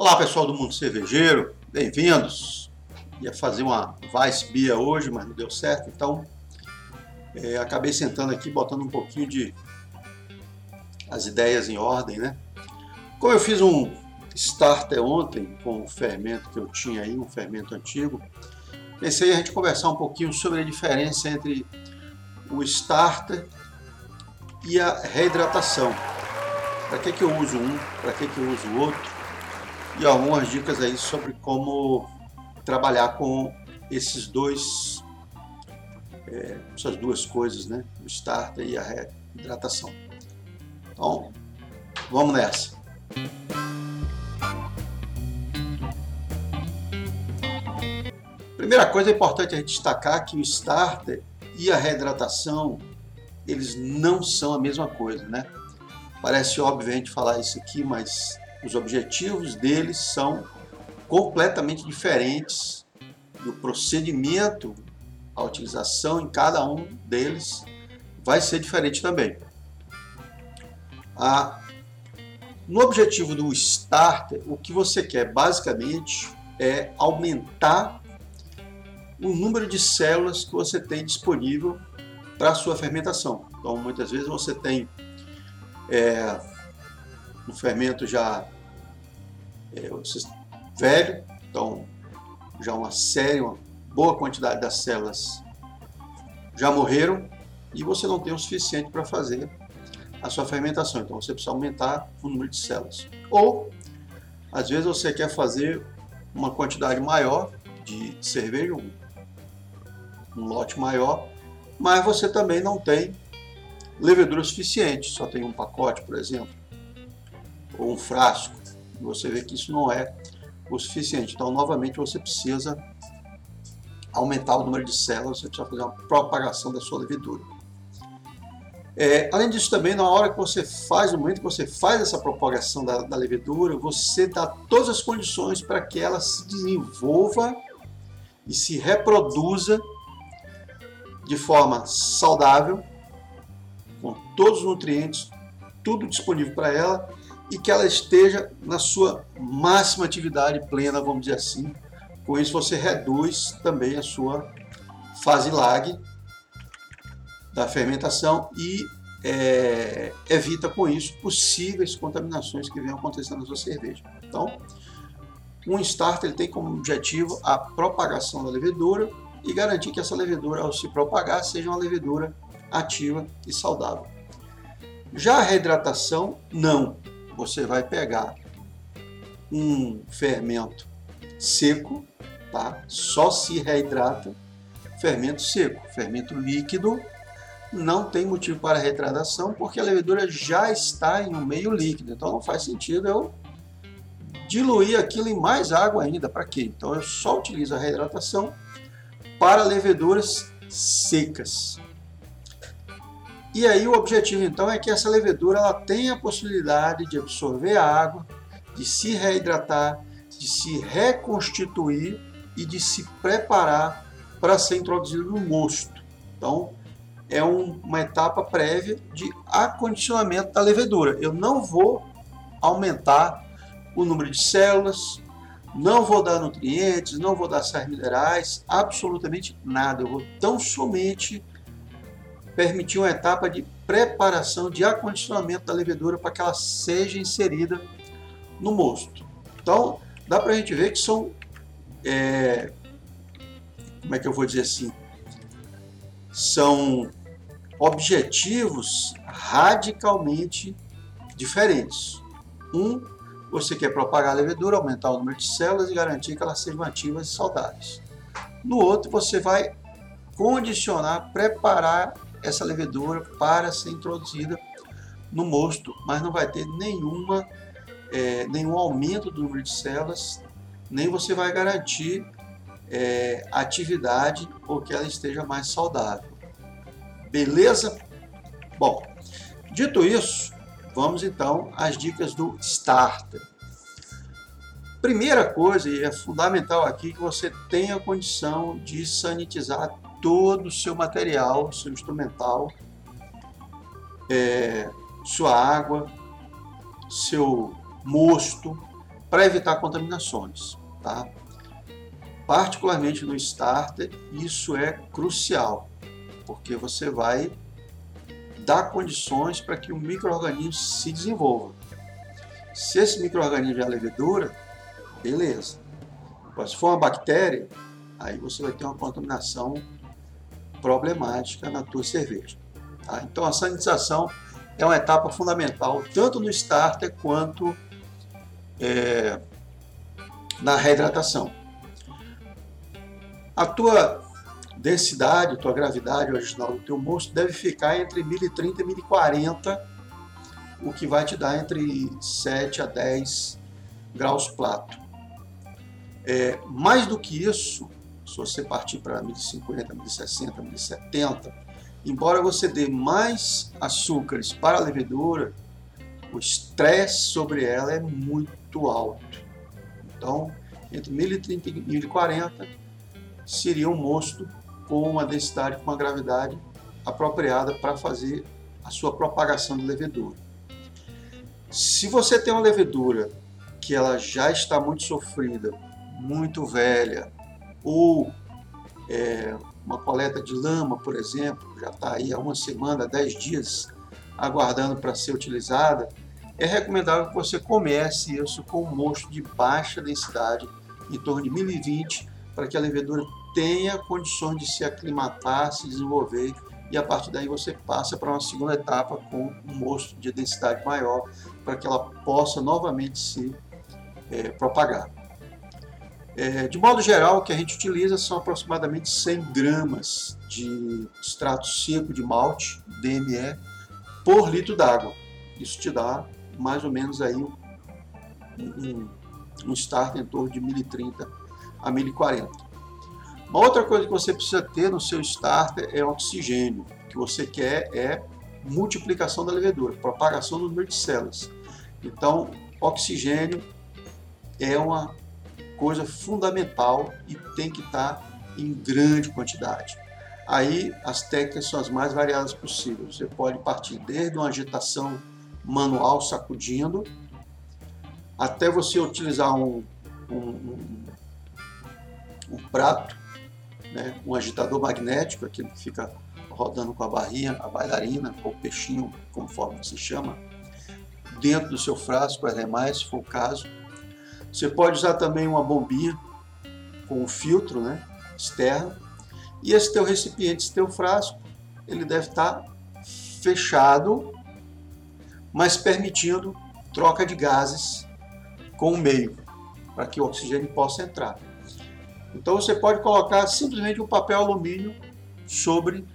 Olá pessoal do mundo cervejeiro, bem-vindos. Ia fazer uma Vice Bia hoje, mas não deu certo, então é, acabei sentando aqui, botando um pouquinho de as ideias em ordem, né? Como eu fiz um starter ontem com o fermento que eu tinha aí, um fermento antigo, pensei a gente conversar um pouquinho sobre a diferença entre o starter e a reidratação. Para que, que eu uso um, para que, que eu uso o outro e algumas dicas aí sobre como trabalhar com esses dois, é, essas duas coisas, né? O starter e a reidratação. Então, vamos nessa. Primeira coisa é importante a gente destacar que o starter e a reidratação eles não são a mesma coisa, né? Parece óbvio a gente falar isso aqui, mas os objetivos deles são completamente diferentes do procedimento, a utilização em cada um deles vai ser diferente também. A, no objetivo do starter, o que você quer basicamente é aumentar o número de células que você tem disponível para a sua fermentação. Então, muitas vezes você tem é, um fermento já é, velho, então já uma série, uma boa quantidade das células já morreram e você não tem o suficiente para fazer a sua fermentação. Então você precisa aumentar o número de células. Ou, às vezes, você quer fazer uma quantidade maior de cerveja, um, um lote maior, mas você também não tem levedura suficiente, só tem um pacote, por exemplo, ou um frasco. Você vê que isso não é o suficiente. Então, novamente, você precisa aumentar o número de células, você precisa fazer uma propagação da sua levedura. É, além disso, também, na hora que você faz, no momento que você faz essa propagação da, da levedura, você dá todas as condições para que ela se desenvolva e se reproduza de forma saudável, com todos os nutrientes, tudo disponível para ela e que ela esteja na sua máxima atividade plena, vamos dizer assim. Com isso você reduz também a sua fase lag da fermentação e é, evita com isso possíveis contaminações que venham acontecendo na sua cerveja. Então, um starter ele tem como objetivo a propagação da levedura e garantir que essa levedura, ao se propagar, seja uma levedura ativa e saudável. Já a reidratação, não. Você vai pegar um fermento seco, tá? só se reidrata fermento seco. Fermento líquido não tem motivo para reidratação porque a levedura já está em um meio líquido. Então não faz sentido eu diluir aquilo em mais água ainda. Para quê? Então eu só utilizo a reidratação para leveduras secas. E aí o objetivo então é que essa levedura ela tenha a possibilidade de absorver água, de se reidratar, de se reconstituir e de se preparar para ser introduzido no mosto. Então é um, uma etapa prévia de acondicionamento da levedura. Eu não vou aumentar o número de células, não vou dar nutrientes, não vou dar sais minerais, absolutamente nada. Eu vou tão somente permitir uma etapa de preparação, de acondicionamento da levedura para que ela seja inserida no mosto. Então, dá para a gente ver que são, é, como é que eu vou dizer assim, são objetivos radicalmente diferentes. Um, você quer propagar a levedura, aumentar o número de células e garantir que elas sejam ativas e saudáveis. No outro, você vai condicionar, preparar essa levedura para ser introduzida no mosto, mas não vai ter nenhuma, é, nenhum aumento do número de células, nem você vai garantir é, atividade ou que ela esteja mais saudável. Beleza? Bom, dito isso, vamos então às dicas do starter. Primeira coisa, e é fundamental aqui, que você tenha condição de sanitizar todo o seu material, seu instrumental, é, sua água, seu mosto, para evitar contaminações. Tá? Particularmente no starter, isso é crucial, porque você vai dar condições para que o microorganismo se desenvolva. Se esse microorganismo é a levedura, beleza. Mas se for uma bactéria, aí você vai ter uma contaminação problemática na tua cerveja. Tá? Então a sanitização é uma etapa fundamental tanto no starter quanto é, na reidratação. A tua densidade, tua gravidade original do teu mosto deve ficar entre 1030 e 1040, o que vai te dar entre 7 a 10 graus plato. É, mais do que isso, se você partir para 1050, 1060, 1070, embora você dê mais açúcares para a levedura, o estresse sobre ela é muito alto. Então, entre 1030 e 1040 seria um mosto com uma densidade, com uma gravidade apropriada para fazer a sua propagação de levedura. Se você tem uma levedura que ela já está muito sofrida, muito velha, ou é, uma coleta de lama, por exemplo, já está aí há uma semana, dez dias, aguardando para ser utilizada, é recomendável que você comece isso com um mosto de baixa densidade, em torno de 1020, para que a levedura tenha condições de se aclimatar, se desenvolver e a partir daí você passa para uma segunda etapa com um mosto de densidade maior para que ela possa novamente se é, propagar. É, de modo geral, o que a gente utiliza são aproximadamente 100 gramas de extrato seco de malte, DME, por litro d'água. Isso te dá mais ou menos aí um, um, start em torno de 1030 a 1040. Uma outra coisa que você precisa ter no seu starter é oxigênio. O que você quer é multiplicação da levedura, propagação do número de células. Então, oxigênio é uma coisa fundamental e tem que estar em grande quantidade. Aí as técnicas são as mais variadas possíveis. Você pode partir desde uma agitação manual sacudindo, até você utilizar um, um, um, um prato né, um agitador magnético, aquele que fica rodando com a barrinha, a bailarina, ou peixinho, conforme se chama, dentro do seu frasco, as demais, se for o caso. Você pode usar também uma bombinha com um filtro né, externo. E esse teu recipiente, esse teu frasco, ele deve estar fechado, mas permitindo troca de gases com o meio, para que o oxigênio possa entrar. Então você pode colocar simplesmente um papel alumínio sobre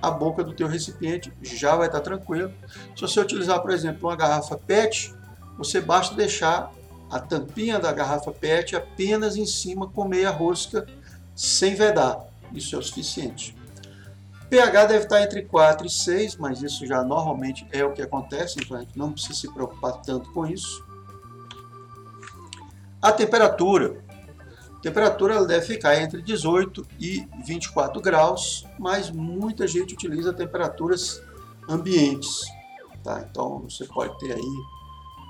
a boca do teu recipiente, já vai estar tranquilo. Se você utilizar, por exemplo, uma garrafa PET, você basta deixar a tampinha da garrafa PET apenas em cima com meia rosca, sem vedar. Isso é o suficiente. pH deve estar entre 4 e 6, mas isso já normalmente é o que acontece, então a gente não precisa se preocupar tanto com isso. A temperatura, temperatura ela deve ficar entre 18 e 24 graus, mas muita gente utiliza temperaturas ambientes. Tá? Então você pode ter aí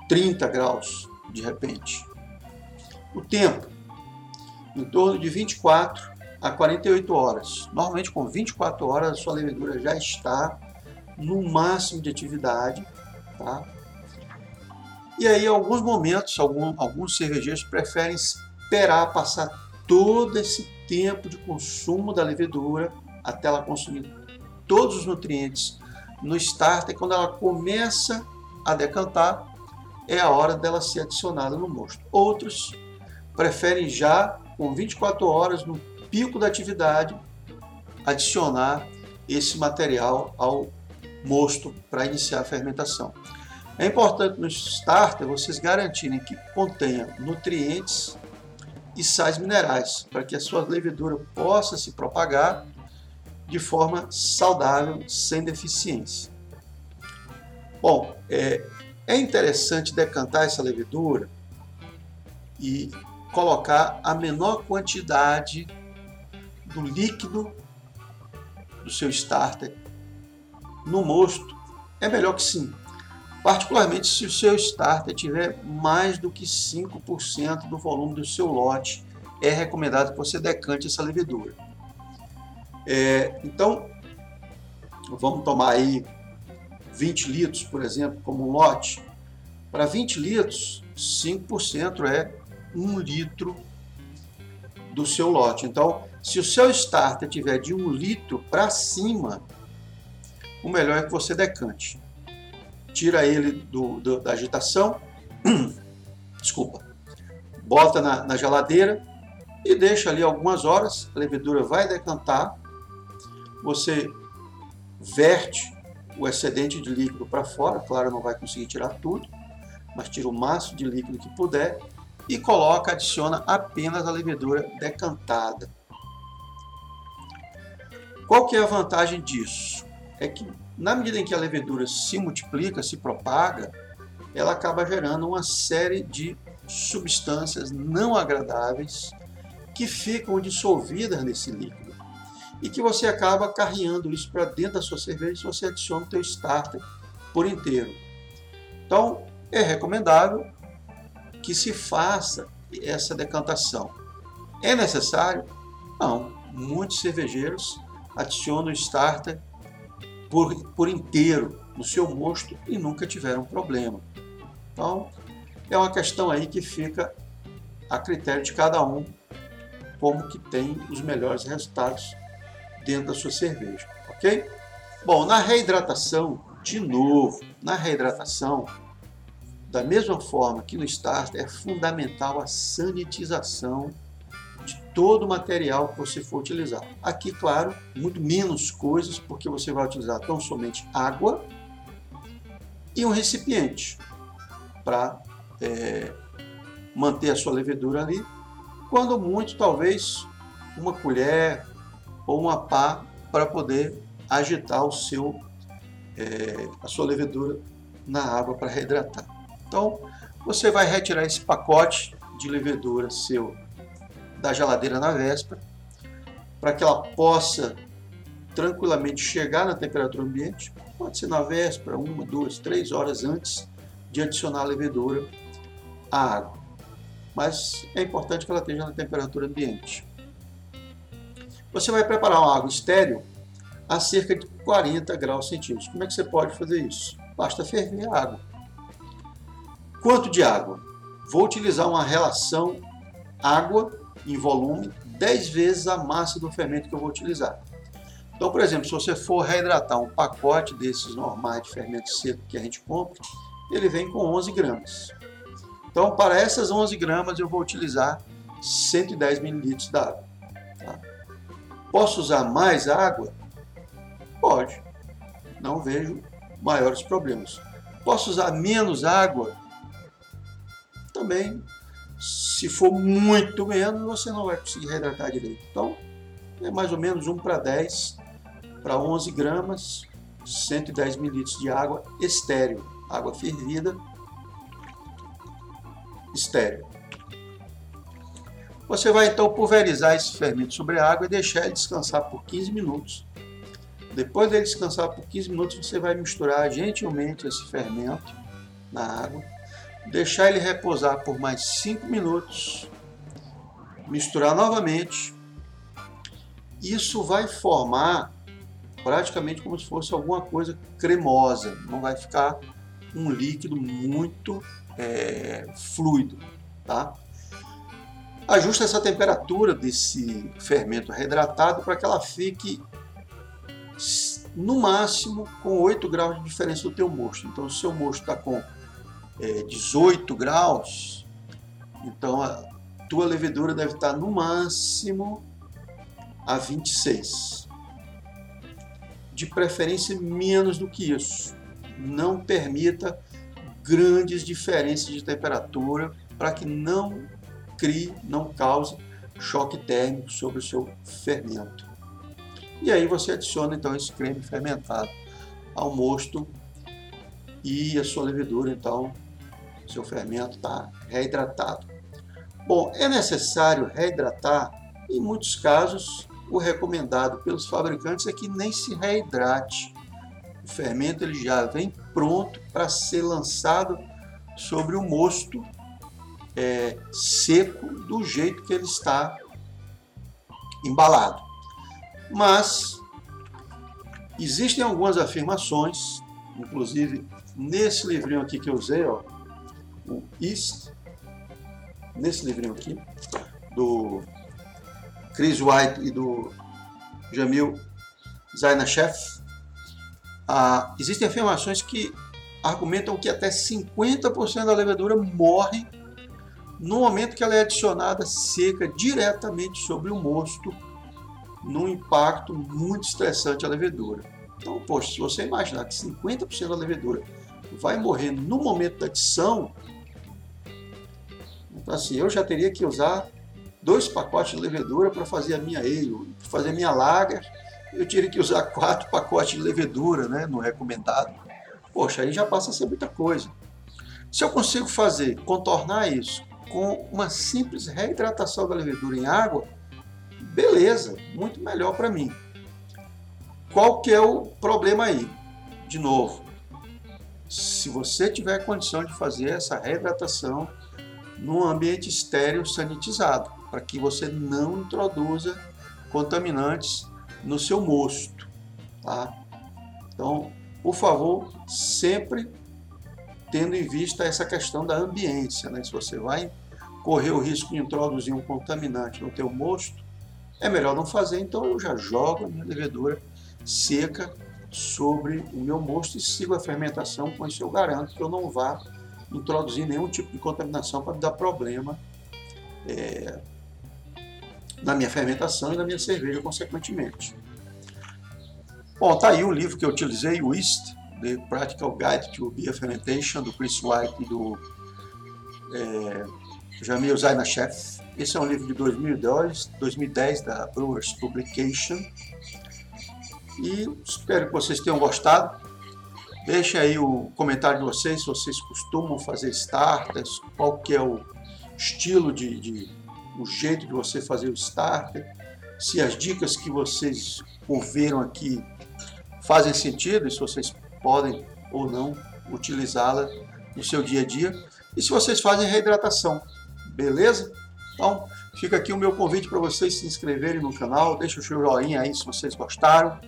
30 graus de repente. O tempo, em torno de 24 a 48 horas. Normalmente com 24 horas a sua levedura já está no máximo de atividade. Tá? E aí, alguns momentos, alguns, alguns cervejeiros preferem esperar passar todo esse tempo de consumo da levedura até ela consumir todos os nutrientes no starter. Quando ela começa a decantar, é a hora dela ser adicionada no mosto. Outros preferem já, com 24 horas, no pico da atividade, adicionar esse material ao mosto para iniciar a fermentação. É importante no starter vocês garantirem que contenha nutrientes e sais minerais, para que a sua levedura possa se propagar de forma saudável, sem deficiência. Bom, é, é interessante decantar essa levedura e colocar a menor quantidade do líquido do seu starter no mosto. É melhor que sim. particularmente se o seu starter tiver mais do que 5% do volume do seu lote, é recomendado que você decante essa levedura. É, então, vamos tomar aí 20 litros, por exemplo, como um lote. Para 20 litros, 5% é 1 litro do seu lote. Então, se o seu starter tiver de 1 litro para cima, o melhor é que você decante. Tira ele do, do da agitação, desculpa, bota na, na geladeira e deixa ali algumas horas, a levedura vai decantar, você verte o excedente de líquido para fora, claro, não vai conseguir tirar tudo, mas tira o máximo de líquido que puder e coloca, adiciona apenas a levedura decantada. Qual que é a vantagem disso? É que na medida em que a levedura se multiplica, se propaga, ela acaba gerando uma série de substâncias não agradáveis que ficam dissolvidas nesse líquido e que você acaba carreando isso para dentro da sua cerveja se você adiciona o teu starter por inteiro. Então, é recomendável que se faça essa decantação. É necessário? Não. Muitos cervejeiros adicionam o starter por, por inteiro no seu mosto e nunca tiveram problema. Então, é uma questão aí que fica a critério de cada um como que tem os melhores resultados dentro da sua cerveja, ok? Bom, na reidratação, de novo, na reidratação, da mesma forma que no starter, é fundamental a sanitização de todo o material que você for utilizar. Aqui, claro, muito menos coisas, porque você vai utilizar tão somente água e um recipiente para é, manter a sua levedura ali. Quando muito, talvez uma colher, ou uma pá para poder agitar o seu, é, a sua levedura na água para reidratar. Então, você vai retirar esse pacote de levedura seu da geladeira na véspera, para que ela possa tranquilamente chegar na temperatura ambiente. Pode ser na véspera, uma, duas, três horas antes de adicionar a levedura à água. Mas é importante que ela esteja na temperatura ambiente. Você vai preparar uma água estéreo a cerca de 40 graus centígrados. Como é que você pode fazer isso? Basta ferver a água. Quanto de água? Vou utilizar uma relação água em volume 10 vezes a massa do fermento que eu vou utilizar. Então, por exemplo, se você for reidratar um pacote desses normais de fermento seco que a gente compra, ele vem com 11 gramas. Então, para essas 11 gramas, eu vou utilizar 110 mililitros d'água. Tá? Posso usar mais água? Pode. Não vejo maiores problemas. Posso usar menos água? Também. Se for muito menos, você não vai conseguir reidratar direito. Então, é mais ou menos 1 para 10 para 11 gramas, 110 mililitros de água estéreo, água fervida, estéreo. Você vai então pulverizar esse fermento sobre a água e deixar ele descansar por 15 minutos. Depois dele descansar por 15 minutos, você vai misturar gentilmente esse fermento na água, deixar ele repousar por mais 5 minutos, misturar novamente. Isso vai formar praticamente como se fosse alguma coisa cremosa, não vai ficar um líquido muito é, fluido, tá? Ajusta essa temperatura desse fermento reidratado para que ela fique no máximo com 8 graus de diferença do teu mosto. Então, se o seu mosto está com é, 18 graus, então a tua levedura deve estar tá no máximo a 26. De preferência menos do que isso. Não permita grandes diferenças de temperatura para que não crie, não cause choque térmico sobre o seu fermento. E aí você adiciona então esse creme fermentado ao mosto e a sua levedura, então, seu fermento está reidratado. Bom, é necessário reidratar, em muitos casos, o recomendado pelos fabricantes é que nem se reidrate O fermento ele já vem pronto para ser lançado sobre o mosto é, seco do jeito que ele está embalado. Mas existem algumas afirmações, inclusive nesse livrinho aqui que eu usei, ó, o East, nesse livrinho aqui, do Chris White e do Jamil Zainashev, ah, existem afirmações que argumentam que até 50% da levedura morre no momento que ela é adicionada seca diretamente sobre o mosto, num impacto muito estressante à levedura. Então, poxa, se você imaginar que 50% da levedura vai morrer no momento da adição, então assim, eu já teria que usar dois pacotes de levedura para fazer a minha ale, para fazer a minha lager, eu teria que usar quatro pacotes de levedura, né, no recomendado. Poxa, aí já passa a ser muita coisa. Se eu consigo fazer, contornar isso com uma simples reidratação da levedura em água, beleza, muito melhor para mim. Qual que é o problema aí? De novo, se você tiver condição de fazer essa reidratação num ambiente estéreo sanitizado, para que você não introduza contaminantes no seu mosto, tá? Então, por favor, sempre tendo em vista essa questão da ambiência, né? Se você vai correr o risco de introduzir um contaminante no teu mosto, é melhor não fazer, então eu já jogo a minha levedura seca sobre o meu mosto e sigo a fermentação, com isso eu garanto que eu não vá introduzir nenhum tipo de contaminação para dar problema é, na minha fermentação e na minha cerveja, consequentemente. Bom, tá aí o livro que eu utilizei, o East, The Practical Guide to Beer Fermentation, do Chris White e do é, Jamil Zainashev. Esse é um livro de 2010, 2010 da Brewers Publication. E espero que vocês tenham gostado. Deixem aí o comentário de vocês, se vocês costumam fazer starters, qual que é o estilo de, de o jeito de você fazer o starter, se as dicas que vocês ouviram aqui fazem sentido e se vocês podem ou não utilizá-la no seu dia a dia e se vocês fazem reidratação. Beleza? Então, fica aqui o meu convite para vocês se inscreverem no canal, deixa o seu joinha aí se vocês gostaram,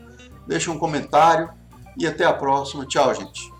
deixa um comentário e até a próxima. Tchau, gente.